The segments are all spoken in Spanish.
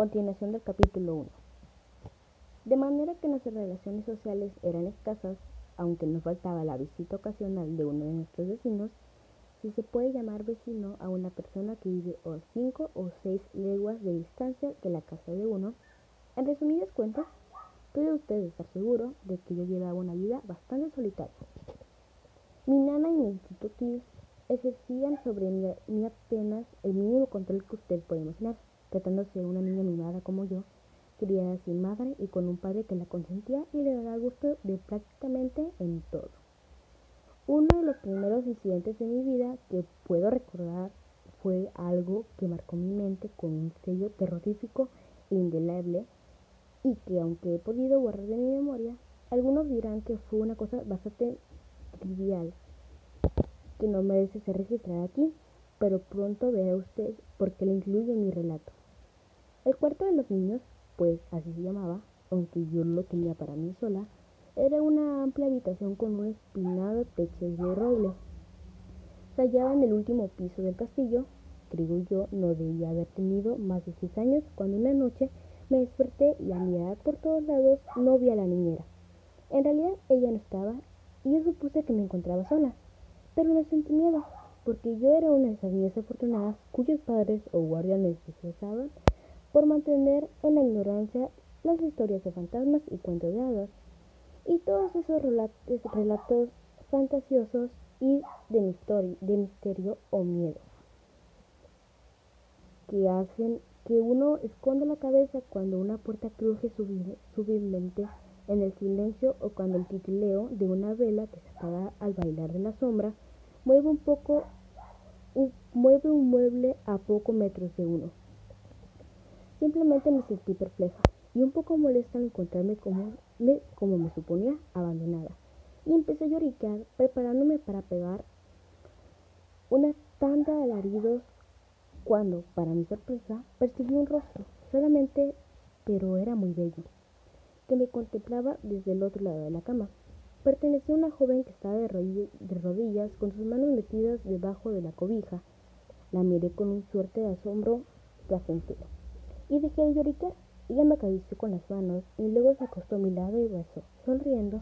Continuación del capítulo 1. De manera que nuestras relaciones sociales eran escasas, aunque nos faltaba la visita ocasional de uno de nuestros vecinos, si se puede llamar vecino a una persona que vive a 5 o 6 leguas de distancia de la casa de uno, en resumidas cuentas, puede usted estar seguro de que yo llevaba una vida bastante solitaria. Mi nana y mi tíos ejercían sobre mí, apenas el mínimo control que usted puede imaginar, tratándose de una niña mimada como yo, criada sin madre y con un padre que la consentía y le daba gusto de prácticamente en todo. Uno de los primeros incidentes de mi vida que puedo recordar fue algo que marcó mi mente con un sello terrorífico e indeleble y que aunque he podido borrar de mi memoria, algunos dirán que fue una cosa bastante trivial que no merece ser registrada aquí, pero pronto verá usted por qué la incluyo en mi relato. El cuarto de los niños, pues así se llamaba, aunque yo lo tenía para mí sola, era una amplia habitación con un espinado techo de roble. Se hallaba en el último piso del castillo. Creo yo no debía haber tenido más de seis años cuando una noche me desperté y a mirar por todos lados no vi a la niñera. En realidad ella no estaba y yo supuse que me encontraba sola. Pero no sentí miedo, porque yo era una de esas niñas afortunadas cuyos padres o guardianes se por mantener en la ignorancia las historias de fantasmas y cuentos de hadas, y todos esos relatos, fantasiosos y de, misterio o miedo, que hacen que uno esconda la cabeza cuando una puerta cruje suavemente en el silencio o cuando el titileo de una vela que se apaga al bailar de la sombra mueve un poco mueve un mueble a pocos metros de uno. Simplemente me sentí perpleja y un poco molesta al encontrarme como me, como me suponía abandonada y empecé a lloriquear preparándome para pegar una tanda de alaridos cuando, para mi sorpresa, percibí un rostro, solamente, pero era muy bello que me contemplaba desde el otro lado de la cama. Pertenecía a una joven que estaba de, rodillas con sus manos metidas debajo de la cobija. La miré con un suerte de asombro placentero y dejé de lloriquear. Ella me acarició con las manos y luego se acostó a mi lado y besó, sonriendo.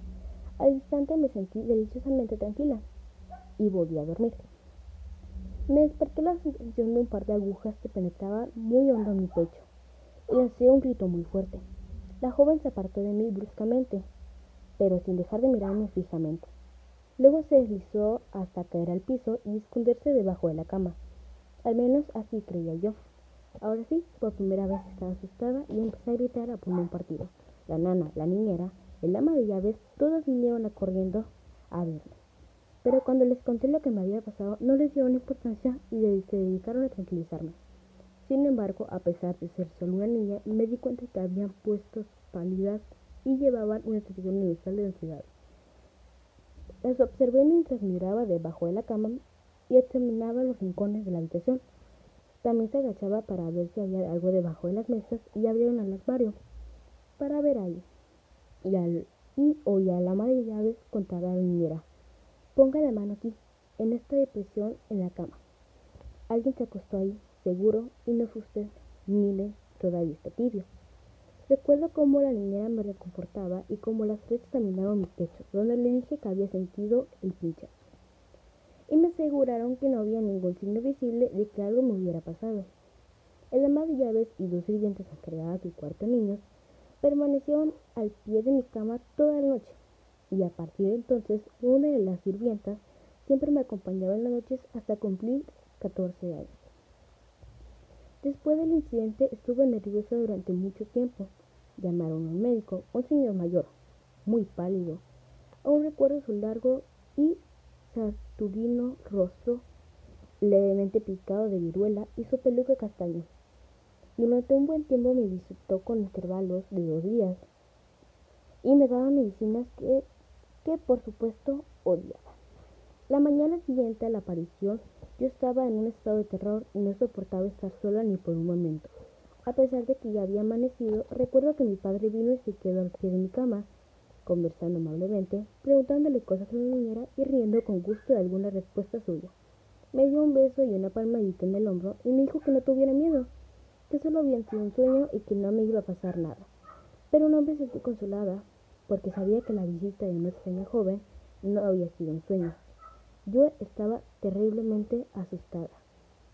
Al instante me sentí deliciosamente tranquila y volví a dormir. Me despertó la sensación de un par de agujas que penetraban muy hondo en mi pecho y lancé un grito muy fuerte. La joven se apartó de mí bruscamente, pero sin dejar de mirarme fijamente. Luego se deslizó hasta caer al piso y esconderse debajo de la cama. Al menos así creía yo. Ahora sí, por primera vez estaba asustada y empecé a gritar a pulmón partido. La nana, la niñera, el ama de llaves, todos vinieron a corriendo a verme. Pero cuando les conté lo que me había pasado, no les dieron importancia y se dedicaron a tranquilizarme. Sin embargo, a pesar de ser solo una niña, me di cuenta que habían puestos pálidas y llevaban una sensación universal de ansiedad. Las observé mientras miraba debajo de la cama y examinaba los rincones de la habitación. También se agachaba para ver si había algo debajo de las mesas y abrieron el armario para ver ahí. Y, al, y oía a la madre de llaves contar a la niñera. Ponga la mano aquí, en esta depresión en la cama. Alguien se acostó ahí seguro y no fue usted. Mire, todavía está tibio. Recuerdo cómo la niñera me reconfortaba y cómo las tres examinaron mi pecho, donde le dije que había sentido el pinchazo. Y me aseguraron que no había ningún signo visible de que algo me hubiera pasado. El ama de llaves y dos sirvientes encargadas del cuarto niños permanecieron al pie de mi cama toda la noche, y a partir de entonces una de las sirvientas siempre me acompañaba en las noches hasta cumplir 14 años. Después del incidente estuve nerviosa durante mucho tiempo. Llamaron a un médico, un señor mayor, muy pálido. Aún recuerdo su largo y saturnino rostro, levemente picado de viruela y su peluca castaño. Durante un buen tiempo me visitó con intervalos de dos días y me daba medicinas que, que por supuesto odiaba. La mañana siguiente a la aparición yo estaba en un estado de terror y no soportaba estar sola ni por un momento. A pesar de que ya había amanecido, recuerdo que mi padre vino y se quedó al pie de mi cama, conversando amablemente, preguntándole cosas a la niñera y riendo con gusto de alguna respuesta suya. Me dio un beso y una palmadita en el hombro y me dijo que no tuviera miedo, que solo había sido un sueño y que no me iba a pasar nada. Pero no me sentí consolada porque sabía que la visita de una extraña joven no había sido un sueño. Yo estaba terriblemente asustada.